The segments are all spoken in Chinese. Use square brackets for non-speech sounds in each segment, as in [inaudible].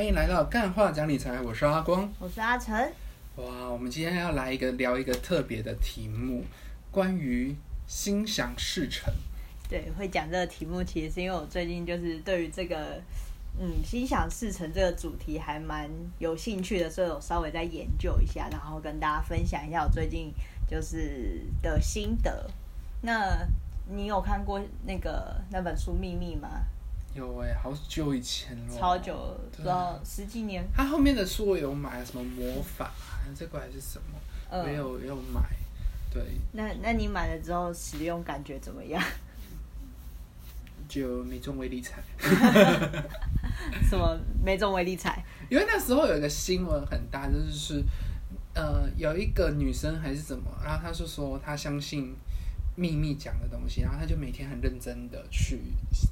欢迎来到干话讲理财，我是阿光。我是阿成。哇，我们今天要来一个聊一个特别的题目，关于心想事成。对，会讲这个题目，其实是因为我最近就是对于这个嗯心想事成这个主题还蛮有兴趣的，所以我稍微再研究一下，然后跟大家分享一下我最近就是的心得。那你有看过那个那本书《秘密》吗？有哎、好久以前了，超久，不知道十几年。他后面的书我有买，什么魔法，这个还是什么，嗯我有有买。对，那那你买了之后使用感觉怎么样？就没中微理财，[laughs] 什么没中微理财？因为那时候有一个新闻很大，就是呃有一个女生还是怎么，然后她就说她相信秘密讲的东西，然后他就每天很认真的去，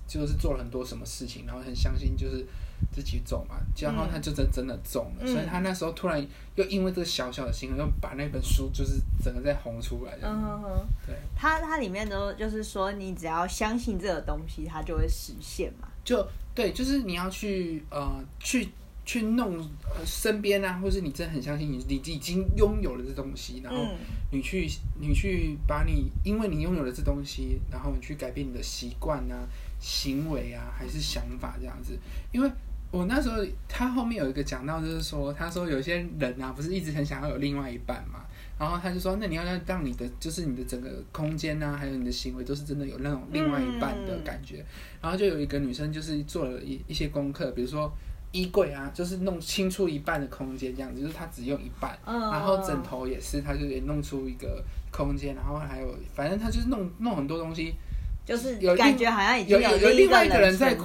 就是做了很多什么事情，然后很相信就是自己中嘛，然后他就真真的中了，嗯所以他那时候突然又因为这个小小的新闻，又把那本书就是整个再红出来，嗯哼哼。对，它它里面都就是说，你只要相信这个东西，它就会实现嘛。就对，就是你要去呃去去弄呃身边啊，或是你真的很相信你你已经拥有了这东西，然后嗯你去你去把你因为你拥有了这东西，然后你去改变你的习惯啊、行为啊，还是想法这样子。因为我那时候他后面有一个讲到，就是说他说有些人啊，不是一直很想要有另外一半嘛。然后他就说，那你要要让你的就是你的整个空间啊，还有你的行为都是真的有那种另外一半的感觉。然后就有一个女生就是做了一一些功课，比如说衣柜啊，就是弄清出一半的空间这样子，就是他只用一半。嗯，然后枕头也是，他就也弄出一个空间，然后还有，反正他就是弄弄很多东西，就是有感觉好像已经有有有另另外一个个人在。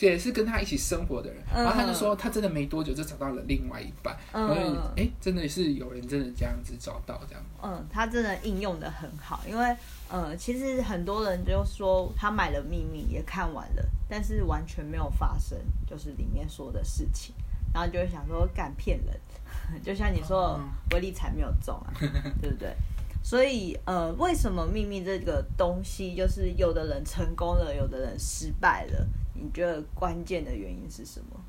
也是跟他一起生活的人，嗯然后他就说他真的没多久就找到了另外一半，嗯所以哎，真的是有人真的这样子找到这样，嗯，他真的应用的很好，因为呃，其实很多人就说他买了《秘密》也看完了，但是完全没有发生，就是里面说的事情，然后就会想说敢骗人，[laughs] 就像你说嗯威力才没有中啊，对不对？所以呃，为什么秘密这个东西，就是有的人成功了，有的人失败了？你觉得关键的原因是什么？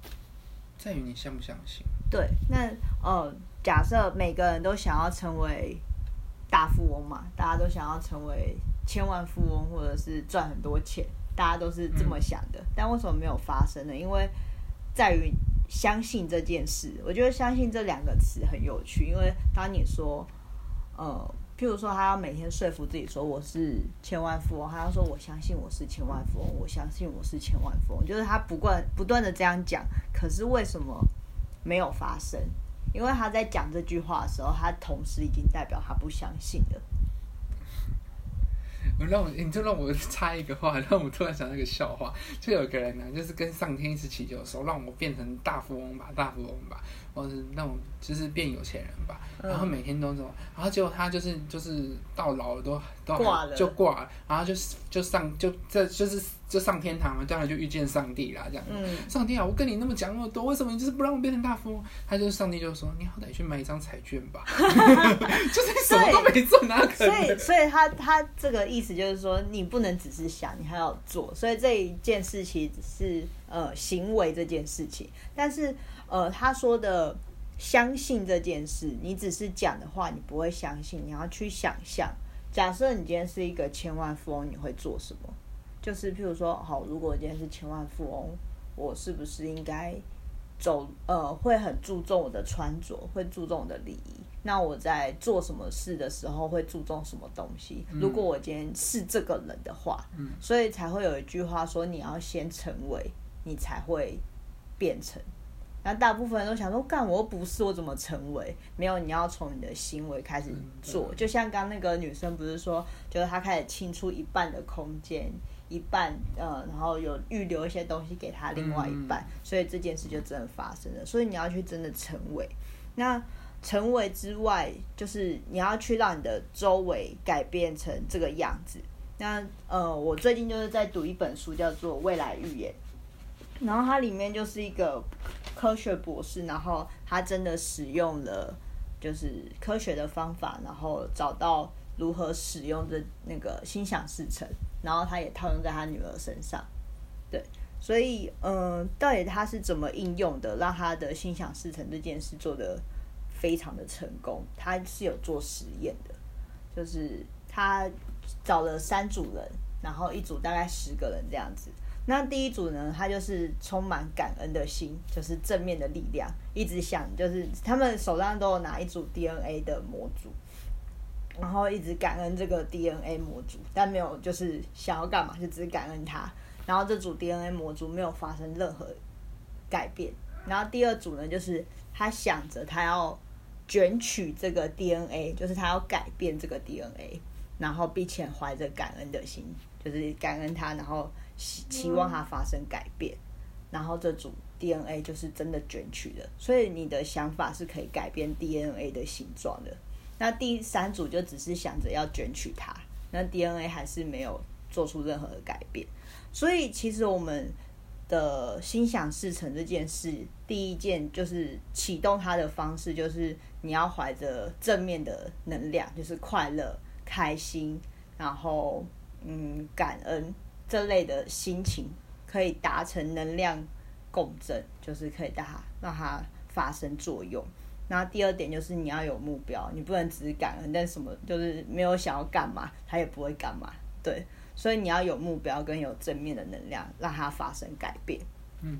在于你相不相信。对，那呃，假设每个人都想要成为大富翁嘛，大家都想要成为千万富翁，或者是赚很多钱，大家都是这么想的。但为什么没有发生呢？因为在于相信这件事。我觉得“相信”这两个词很有趣，因为当你说，呃，譬如说他要每天说服自己说我是千万富翁，他要说我相信我是千万富翁，我相信我是千万富翁，就是他不断不断的这样讲，可是为什么没有发生？因为他在讲这句话的时候，他同时已经代表他不相信了。我让我，你就让我插一个话，让我突然想到一个笑话，就有个人呢，就是跟上天一起祈求说，让我变成大富翁吧，大富翁吧，或者是让我就是变有钱人吧，嗯然后每天都这种，然后结果他就是就是到老了都挂了就挂了，然后就就上就这就是就上天堂了，当然就遇见上帝啦，这样。嗯，上帝啊，我跟你那么讲那么多，为什么你就是不让我变成大富翁？他就是上帝就说，你好歹去买一张彩券吧，[laughs] 就是你什么都没做，哪可所以，所以他他这个意思就是说，你不能只是想，你还要做。所以这一件事情是呃行为这件事情，但是呃他说的相信这件事，你只是讲的话，你不会相信，你要去想象。假设你今天是一个千万富翁，你会做什么？就是譬如说，好，如果我今天是千万富翁，我是不是应该走呃会很注重我的穿着，会注重我的礼仪？那我在做什么事的时候会注重什么东西？如果我今天是这个人的话，嗯所以才会有一句话说，你要先成为，你才会变成。那大部分人都想说，干我又不是，我怎么成为？没有，你要从你的行为开始做。就像刚那个女生不是说，就是她开始清出一半的空间，一半呃，然后有预留一些东西给她另外一半，所以这件事就真的发生了。所以你要去真的成为。那成为之外，就是你要去让你的周围改变成这个样子。那呃，我最近就是在读一本书，叫做《未来预言》，然后它里面就是一个科学博士，然后他真的使用了就是科学的方法，然后找到如何使用这那个心想事成，然后他也套用在他女儿身上，对，所以，嗯，到底他是怎么应用的，让他的心想事成这件事做得非常的成功？他是有做实验的，就是他找了三组人，然后一组大概十个人这样子。那第一组呢，他就是充满感恩的心，就是正面的力量，一直想，就是他们手上都有拿一组 DNA 的模组，然后一直感恩这个 DNA 模组，但没有就是想要干嘛，就只是感恩它。然后这组 DNA 模组没有发生任何改变。然后第二组呢，就是他想着他要卷取这个 DNA，就是他要改变这个 DNA，然后并且怀着感恩的心，就是感恩他，然后期期望它发生改变。然后这组 DNA 就是真的卷取了，所以你的想法是可以改变 DNA 的形状的。那第三组就只是想着要卷取它，那 DNA 还是没有做出任何的改变。所以，其实我们的心想事成这件事，第一件就是启动它的方式，就是你要怀着正面的能量，就是快乐、开心，然后嗯感恩这类的心情，可以达成能量共振，就是可以让它让它发生作用。然后第二点就是你要有目标，你不能只是感恩，但什么就是没有想要干嘛，他也不会干嘛。对。所以你要有目标跟有正面的能量，让它发生改变。嗯，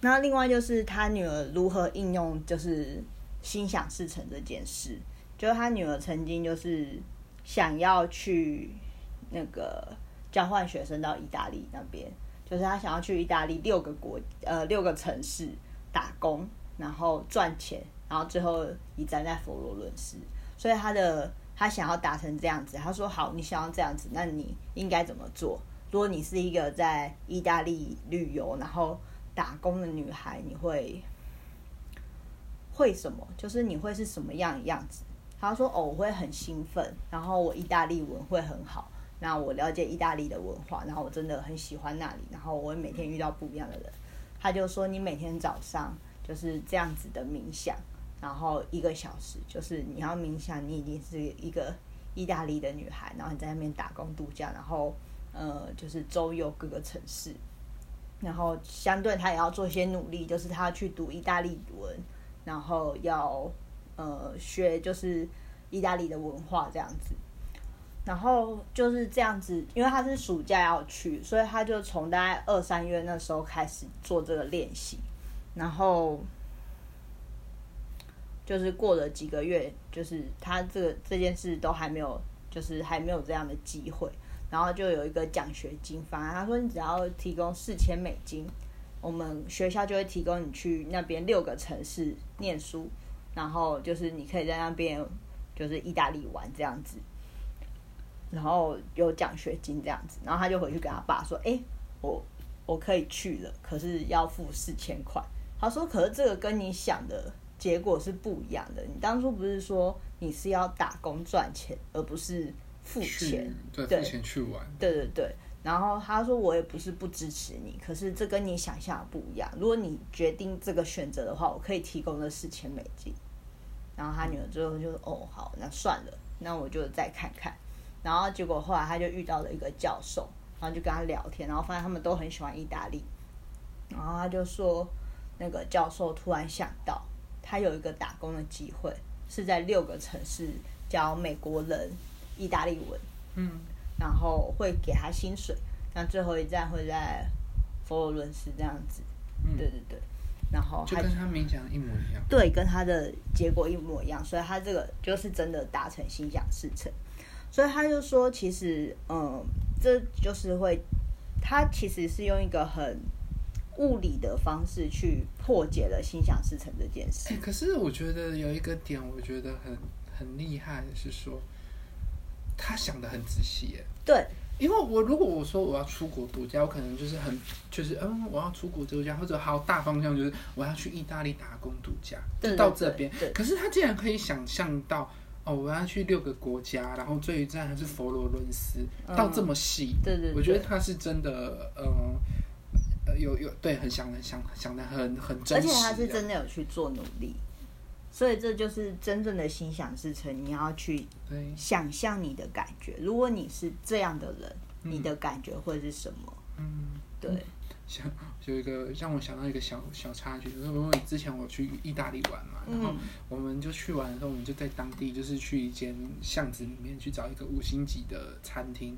那另外就是他女儿如何应用，就是心想事成这件事。就是他女儿曾经就是想要去那个交换学生到意大利那边，就是他想要去意大利六个国呃六个城市打工，然后赚钱，然后最后移站在佛罗伦斯。所以他的。他想要达成这样子，他说：“好，你想要这样子，那你应该怎么做？如果你是一个在意大利旅游然后打工的女孩，你会会什么？就是你会是什么样的样子？”他说：“哦，我会很兴奋，然后我意大利文会很好，那我了解意大利的文化，然后我真的很喜欢那里，然后我每天遇到不一样的人。”他就说：“你每天早上就是这样子的冥想。”然后一个小时，就是你要冥想，你已经是一个意大利的女孩，然后你在那边打工度假，然后呃，就是周游各个城市，然后相对他也要做一些努力，就是他要去读意大利文，然后要呃学就是意大利的文化这样子，然后就是这样子，因为他是暑假要去，所以他就从大概二三月那时候开始做这个练习，然后。就是过了几个月，就是他这个这件事都还没有，就是还没有这样的机会，然后就有一个奖学金方案。他说，你只要提供四千美金，我们学校就会提供你去那边六个城市念书，然后就是你可以在那边就是意大利玩这样子，然后有奖学金这样子。然后他就回去跟他爸说：“哎，我我可以去了，可是要付四千块。”他说：“可是这个跟你想的。”结果是不一样的。你当初不是说你是要打工赚钱，而不是付钱，对，付钱去玩。对对对。然后他说：“我也不是不支持你，可是这跟你想象的不一样。如果你决定这个选择的话，我可以提供的四千美金。”然后他女儿最后就说：“哦，好，那算了，那我就再看看。”然后结果后来他就遇到了一个教授，然后就跟他聊天，然后发现他们都很喜欢意大利。然后他就说：“那个教授突然想到。”他有一个打工的机会，是在六个城市教美国人意大利文，嗯，然后会给他薪水。那最后一站会在佛罗伦斯这样子，嗯对对对，然后就跟他冥想一模一样，对，跟他的结果一模一样，所以他这个就是真的达成心想事成。所以他就说，其实，嗯，这就是会，他其实是用一个很。物理的方式去破解了心想事成这件事。可是我觉得有一个点，我觉得很很厉害，是说他想的很仔细耶。对，因为我如果我说我要出国度假，我可能就是很就是嗯，我要出国度假，或者好大方向就是我要去意大利打工度假，到这边。可是他竟然可以想象到哦，我要去六个国家，然后最后一站还是佛罗伦斯，到这么细。对对，我觉得他是真的，嗯。呃，有有对，很想很想想的很很真实，而且他是真的有去做努力，所以这就是真正的心想事成。你要去想象你的感觉，如果你是这样的人，你的感觉会是什么？嗯，对。像有一个让我想到一个小小插曲，就是因为之前我去意大利玩嘛，然后嗯我们就去玩的时候，我们就在当地就是去一间巷子里面去找一个五星级的餐厅。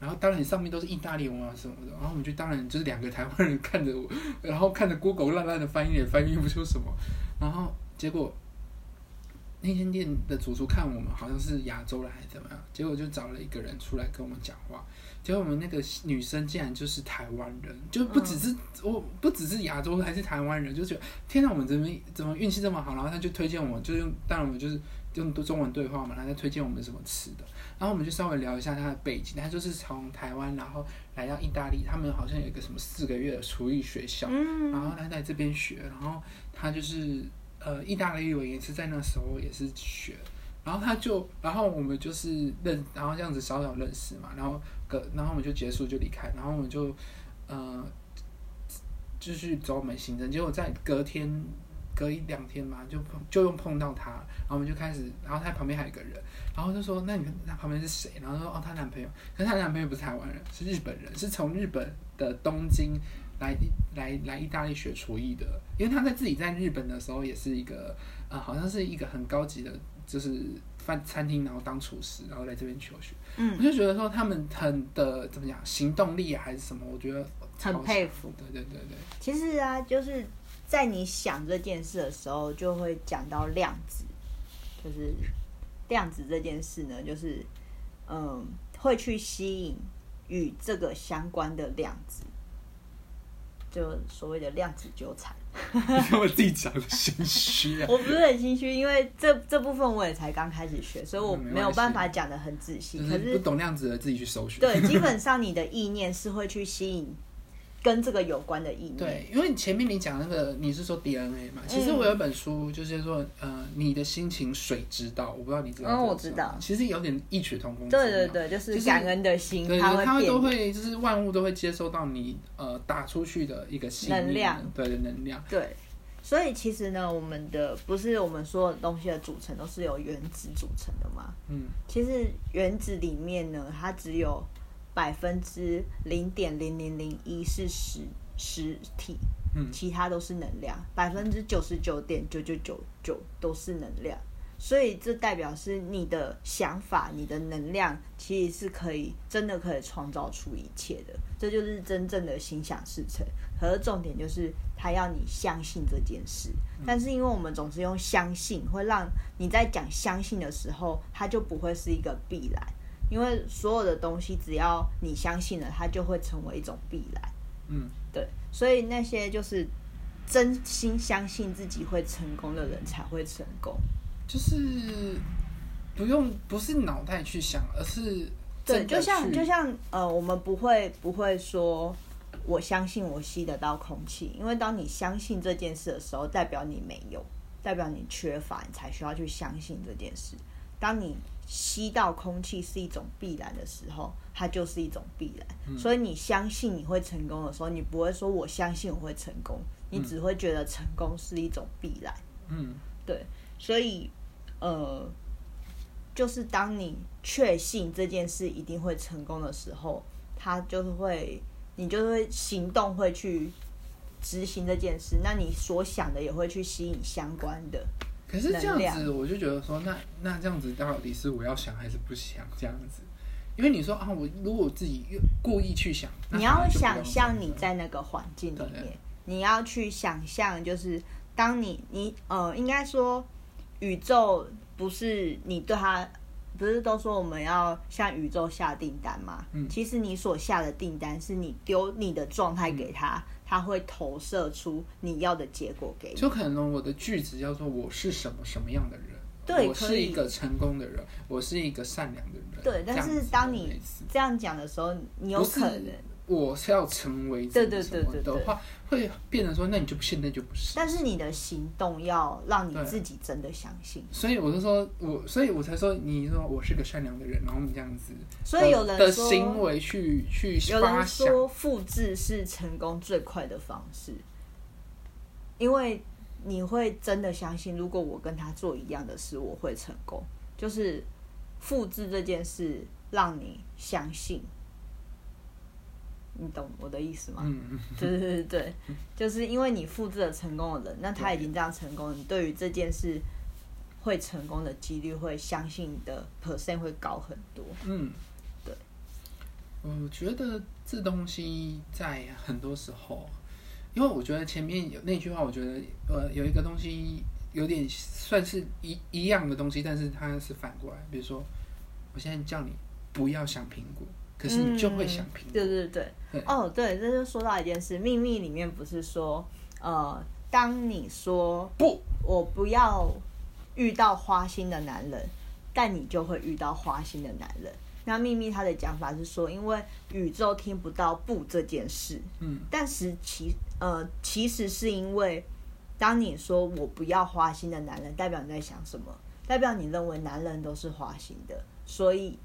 然后当然上面都是意大利文啊什么的，然后我们就当然就是两个台湾人看着我，然后看着 Google 烂烂的翻译也翻译不出什么，然后结果那间店的主厨看我们好像是亚洲人还是怎么样，结果就找了一个人出来跟我们讲话，结果我们那个女生竟然就是台湾人，就不只是、我不只是亚洲还是台湾人，就觉得天哪，我们怎么怎么运气这么好，然后他就推荐我们，就用当然我们就是用中文对话嘛，然后再推荐我们什么吃的，然后我们就稍微聊一下他的背景，他就是从台湾然后来到意大利，他们好像有一个什么四个月的厨艺学校，嗯。然后他在这边学，然后他就是呃意大利文也是在那时候也是学，然后他就，然后我们就是认，然后这样子小小认识嘛，然后隔，然后我们就结束就离开，然后我们就呃继续走我们行程，结果在隔天隔一两天嘛，就碰就用碰到他，然后我们就开始，然后他旁边还有一个人，然后就说那你他旁边是谁？然后说哦她男朋友，可是她男朋友不是台湾人，是日本人，是从日本的东京来来来意大利学厨艺的，因为他在自己在日本的时候也是一个呃，好像是一个很高级的，就是饭餐厅，然后当厨师，然后来这边求学。嗯我就觉得说他们很的怎么讲，行动力啊还是什么，我觉得很佩服。对对对对，其实啊，就是在你想这件事的时候，就会讲到量子，就是量子这件事呢，就是嗯，会去吸引与这个相关的量子，就所谓的量子纠缠。[laughs] 我自己讲的心虚啊。[laughs] 我不是很心虚，因为这这部分我也才刚开始学，所以我没有办法讲的很仔细。可是不懂量子的自己去搜寻。对，基本 [laughs] 上你的意念是会去吸引跟这个有关的意念。对，因为前面你讲那个，你是说 DNA 嘛？其实我有本书，就是说，呃，你的心情水知道，我不知道你知道。嗯我知道其实有点异曲同工。对对。对，就就是是感恩的心，对，它会它都变。会，就是万物都会接收到你呃打出去的一个能量，对的能量。对，所以其实呢，我们的不是我们所有东西的组成都是由原子组成的嘛？嗯，其实原子里面呢，它只有百分之零点零零零一是实实体，嗯其他都是能量，百分之九十九点九九九九都是能量。所以这代表是你的想法、你的能量，其实是可以真的可以创造出一切的。这就是真正的心想事成。可是重点就是他要你相信这件事，但是因为我们总是用相信，会让你在讲相信的时候，它就不会是一个必然。因为所有的东西，只要你相信了，它就会成为一种必然。嗯，对，所以那些就是真心相信自己会成功的人才会成功。就是不用不是脑袋去想，而是对，就像就像呃，我们不会不会说我相信我吸得到空气，因为当你相信这件事的时候，代表你没有，代表你缺乏，你才需要去相信这件事。当你吸到空气是一种必然的时候，它就是一种必然。所以你相信你会成功的时候，你不会说我相信我会成功，你只会觉得成功是一种必然。嗯对，所以呃，就是当你确信这件事一定会成功的时候，它就是会，你就会行动会去执行这件事，那你所想的也会去吸引相关的。可是这样子，我就觉得说，那那这样子到底是我要想还是不想这样子？因为你说啊，我如果我自己故意去想，你要想象你在那个环境里对面，你要去想象，就是当你你呃，应该说宇宙不是你对它，不是都说我们要向宇宙下订单吗？嗯其实你所下的订单是你丢你的状态给他，他会投射出你要的结果给你。就可能我的句子叫做我是什么什么样的人，我对我是一个成功的人，我是一个善良的人。对，但是当你这样讲的时候，你有可能。我是要成为对对什么什么对对对的话，会变成说，那你就不信，那就不是。但是你的行动要让你自己真的相信。所以我就说，我所以我才说，你说我是个善良的人，然后你这样子，所以有的人，的行为去去有人，说复制是成功最快的方式，因为你会真的相信，如果我跟他做一样的事，我会成功。就是复制这件事，让你相信，你懂我的意思吗？嗯嗯对对对对，就是因为你复制了成功的人，那他已经这样成功，你对于这件事会成功的几率会相信的 percent 会高很多。嗯，对。我觉得这东西在很多时候，因为我觉得前面有那句话，我觉得呃有一个东西有点算是一一样的东西，但是它是反过来。比如说，我现在叫你不要想苹果，可是你就会想苹果。对对对对哦，对，这就说到一件事，《秘密》里面不是说，呃，当你说不，我不要遇到花心的男人，但你就会遇到花心的男人。那秘密他的讲法是说，因为宇宙听不到不这件事，嗯但是其呃其实是因为，当你说我不要花心的男人，代表你在想什么？代表你认为男人都是花心的，所以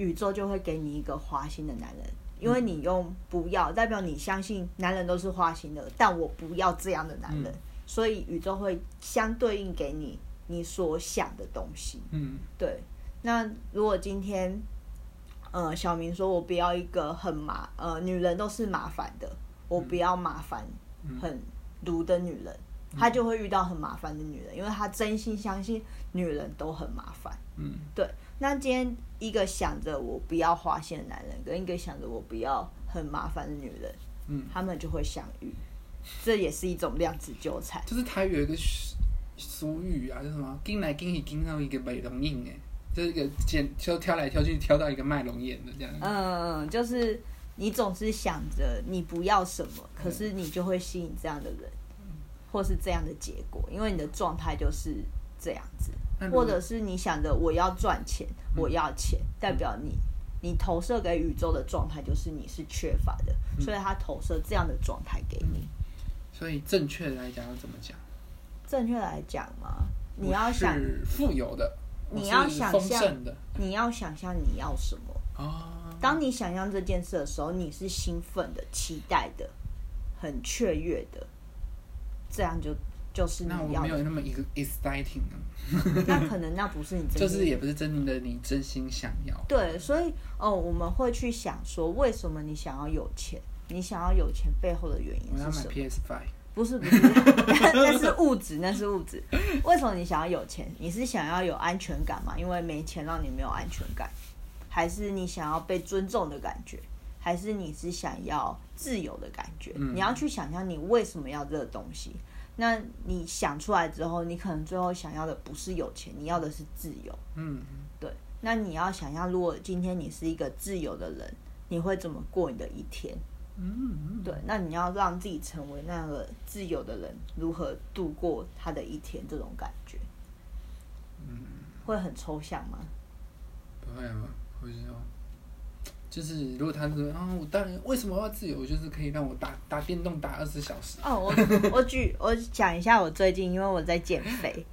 宇宙就会给你一个花心的男人。因为你用不要，代表你相信男人都是花心的，但我不要这样的男人，所以宇宙会相对应给你你所想的东西。嗯对，那如果今天，呃，小明说我不要一个很麻，呃，女人都是麻烦的，我不要麻烦、很毒的女人，他就会遇到很麻烦的女人，因为他真心相信女人都很麻烦。嗯对，那今天一个想着我不要花心的男人，跟一个想着我不要很麻烦的女人，嗯，他们就会相遇，这也是一种量子纠缠。就是台语有一个俗俗语啊，叫什么“跟来跟去跟到一个美容印”哎，就是一个剪就挑来挑去挑到一个卖龙眼的这样。嗯，就是你总是想着你不要什么，可是你就会吸引这样的人，或是这样的结果，因为你的状态就是这样子，或者是你想着我要赚钱，我要钱，代表你你投射给宇宙的状态就是你是缺乏的，所以他投射这样的状态给你。所以正确来讲要怎么讲？正确来讲嘛，你要想富有的，你要想象的你要想象你要什么。哦。当你想象这件事的时候，你是兴奋的、期待的、很雀跃的，这样就就是那我你要的。没有那么一个 exciting 呢，[laughs] 那可能那不是你真就是也不是真的你真心想要。对，所以哦，我们会去想说，为什么你想要有钱？你想要有钱背后的原因我要买是什么？PS Five，不是不是，那是物质，那是物质。为什么你想要有钱？你是想要有安全感吗？因为没钱让你没有安全感，还是你想要被尊重的感觉？还是你是想要自由的感觉？嗯你要去想象你为什么要这个东西。那你想出来之后，你可能最后想要的不是有钱，你要的是自由。嗯，对，那你要想象，如果今天你是一个自由的人，你会怎么过你的一天？嗯，对，那你要让自己成为那个自由的人，如何度过他的一天？这种感觉，嗯，会很抽象吗？不会啊，会就是如果他说啊，我当然为什么要自由，就是可以让我打打电动打二十小时。哦，我 [laughs] 我举我讲一下我最近，因为我在减肥，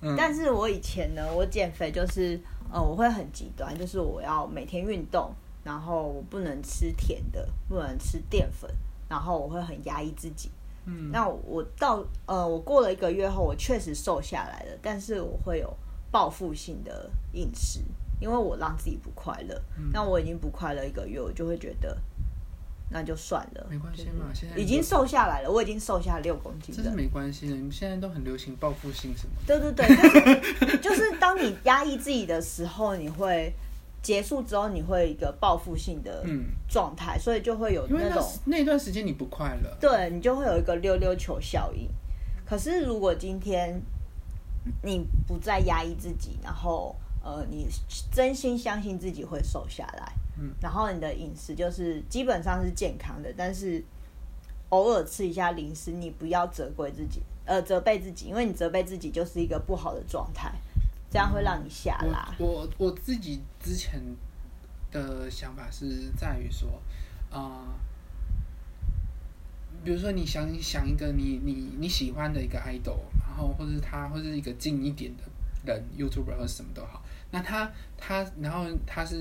嗯。但是我以前呢，我减肥就是呃，我会很极端，就是我要每天运动，然后我不能吃甜的，不能吃淀粉，然后我会很压抑自己。嗯，那我到呃，我过了一个月后，我确实瘦下来了，但是我会有报复性的饮食，因为我让自己不快乐。嗯那我已经不快乐一个月，我就会觉得那就算了，没关系就是嘛现在已经瘦下来了，我已经瘦下六公斤这是了。没关系的。你们现在都很流行报复性什么的。对对对，就是 [laughs] 就是当你压抑自己的时候，你会结束之后，你会一个报复性的嗯，状态，所以就会有那种那段时间你不快乐。对你就会有一个溜溜球效应。可是如果今天你不再压抑自己，然后呃，你真心相信自己会瘦下来，嗯，然后你的饮食就是基本上是健康的，但是偶尔吃一下零食，你不要责怪自己，呃，责备自己，因为你责备自己就是一个不好的状态，这样会让你下拉。我我我自己之前的想法是在于说，啊、比如说你想想一个你你你喜欢的一个 idol，然后或者他或者一个近一点的人，YouTuber 或者什么都好，那他他然后他是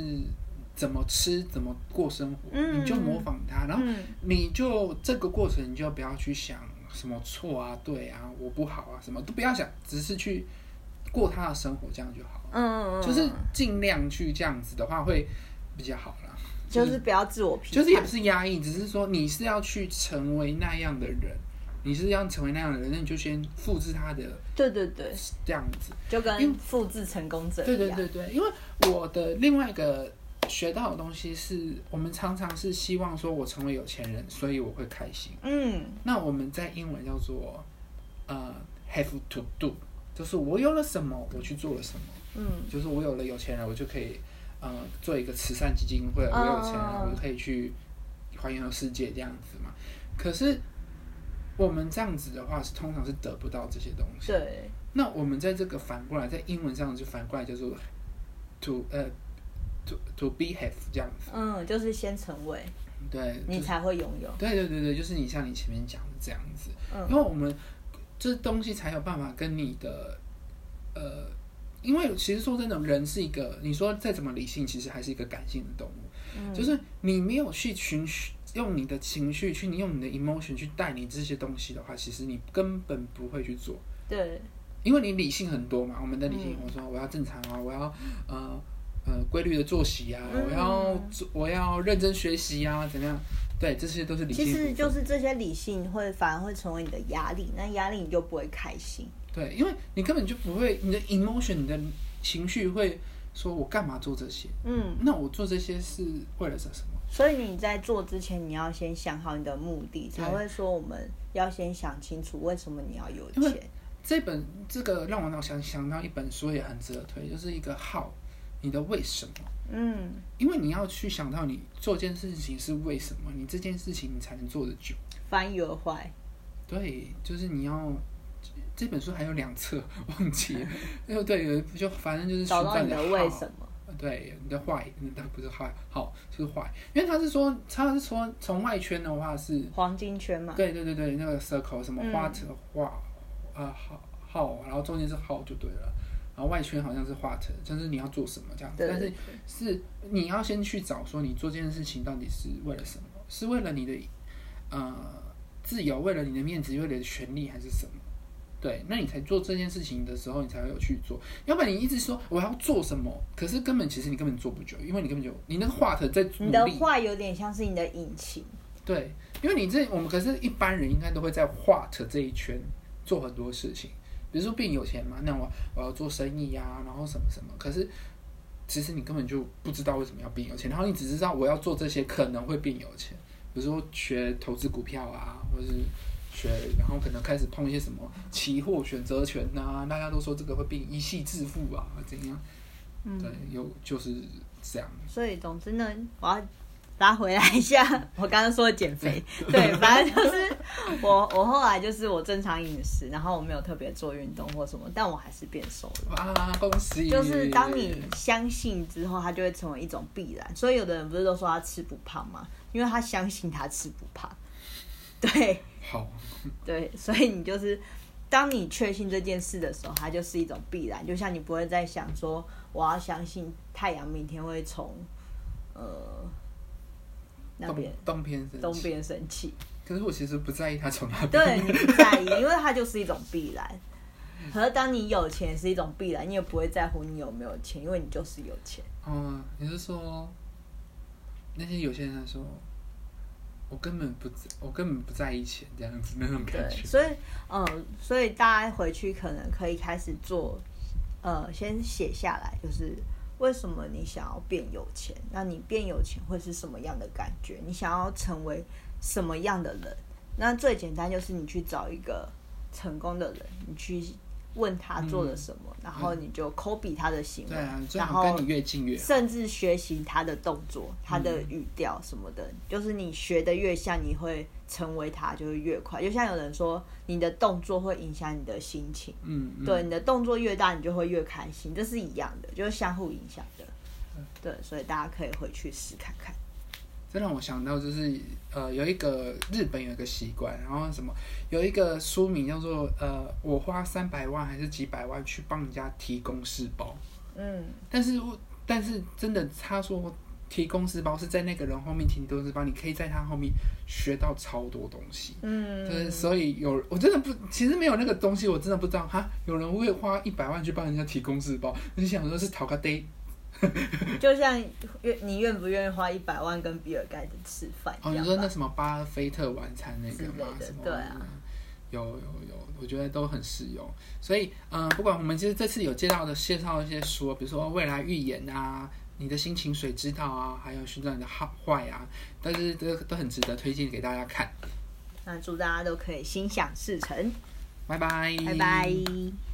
怎么吃怎么过生活，嗯你就模仿他，然后嗯你就这个过程你就不要去想什么错啊对啊我不好啊什么都不要想，只是去过他的生活，这样就好了。嗯，就是尽量去这样子的话会比较好啦。就是不要自我批判，就是也不是压抑，只是说你是要去成为那样的人，你是要成为那样的人，那你就先复制他的对对对，这样子。就因跟复制成功者对一样。对对对，因为我的另外一个学到的东西是，我们常常是希望说我成为有钱人，所以我会开心。嗯那我们在英文叫做呃 have to do，就是我有了什么，我去做了什么。嗯就是我有了有钱人，我就可以呃做一个慈善基金会，我有钱人，嗯我就可以去环游世界这样子嘛。可是我们这样子的话，是通常是得不到这些东西。对，那我们在这个反过来，在英文上就反过来叫做 to 呃 to to be have 这样子。嗯，就是先成为，对，你就是才会拥有。对对对对，就是你像你前面讲的这样子，嗯因为我们这东西才有办法跟你的呃，因为其实说真的，人是一个你说再怎么理性，其实还是一个感性的动物。嗯就是你没有去情绪，用你的情绪去，你用你的 emotion 去带你这些东西的话，其实你根本不会去做，对，因为你理性很多嘛。我们的理性，嗯我说我要正常啊，我要呃呃规律的作息啊，嗯我要我要认真学习啊，怎么样？对，这些都是理性其。实就是这些理性会反而会成为你的压力，那压力你就不会开心。对，因为你根本就不会，你的 emotion，你的情绪会说，我干嘛做这些？嗯，那我做这些是为了什么？所以你在做之前，你要先想好你的目的，才会说我们要先想清楚为什么你要有钱。这本这个让我脑想想到一本书也很值得推，就是一个 how，你的为什么？嗯，因为你要去想到你做件事情是为什么，你这件事情你才能做得久。翻 your why。对，就是你要。这本书还有两册，[laughs] 忘记了。[laughs] 对就反正就是找到寻找的你的为什么。对，你的坏，你的不是坏，好就是坏，因为他是说，他是说从外圈的话是，黄金圈嘛。对对对对，那个 circle 什么嗯 what 画，呃好好，然后中间是好就对了，然后外圈好像是 what，就是你要做什么这样子，对但是是你要先去找说你做这件事情到底是为了什么，是为了你的呃自由，为了你的面子，为了你的权利还是什么？对，那你才做这件事情的时候，你才会有去做。要不然你一直说我要做什么，可是根本其实你根本做不久，因为你根本就你那个 what 在努你的力。话有点像是你的引擎。对，因为你这我们可是一般人应该都会在 what 这一圈做很多事情，比如说变有钱嘛，那我我要做生意呀、然后什么什么，可是其实你根本就不知道为什么要变有钱，然后你只知道我要做这些可能会变有钱，比如说学投资股票啊，或者是学，然后可能开始碰一些什么期货选择权呐、大家都说这个会变一系致富啊，怎样？嗯对，有就是这样。所以总之呢，我要拉回来一下，[laughs] 我刚刚说的减肥，对，反正就是我我后来就是我正常饮食，然后我没有特别做运动或什么，但我还是变瘦了。哇，恭喜！就是当你相信之后，它就会成为一种必然。所以有的人不是都说他吃不胖吗？因为他相信他吃不胖。对好，[laughs] 对，所以你就是当你确信这件事的时候，它就是一种必然。就像你不会再想说我要相信太阳明天会从呃那东边东边东边升起，可是我其实不在意它从哪边。对你不在意，因为 [laughs] 它就是一种必然。可是当你有钱是一种必然，你也不会在乎你有没有钱，因为你就是有钱。哦，你是说那些有些人说，我根本不，我根本不在意钱这样子那种感，觉。所以嗯，所以大家回去可能可以开始做，呃，先写下来，就是为什么你想要变有钱？那你变有钱会是什么样的感觉？你想要成为什么样的人？那最简单就是你去找一个成功的人，你去问他做了什么，然后你就 copy 他的行为，然后跟你越近越。甚至学习他的动作、他的嗯语调什么的，就是你学的越像，你会成为他就会越快。就像有人说，你的动作会影响你的心情，嗯，嗯对，你的动作越大，你就会越开心，这是一样的，就是相互影响的。对，所以大家可以回去试看看。这让我想到就是呃，有一个日本有一个习惯，然后什么有一个书名叫做呃，我花三百万还是几百万去帮人家提公事包，嗯，但是我但是真的他说提公事包是在那个人后面提公事包，你可以在他后面学到超多东西。嗯，就是所以有我真的不，其实没有那个东西，我真的不知道哈，有人会花一百万去帮人家提公事包，你想说是讨个 day [laughs] 就像愿你愿不愿意花一百万跟比尔盖茨吃饭哦，你说那什么巴菲特晚餐那个吗？什么对啊有有有，我觉得都很实用。所以，嗯、不管我们其实这次有介绍的介绍一些书，比如说未来预言啊，你的心情谁知道啊，还有寻找你的好坏啊，但是都都很值得推荐给大家看。那祝大家都可以心想事成，拜拜，拜拜。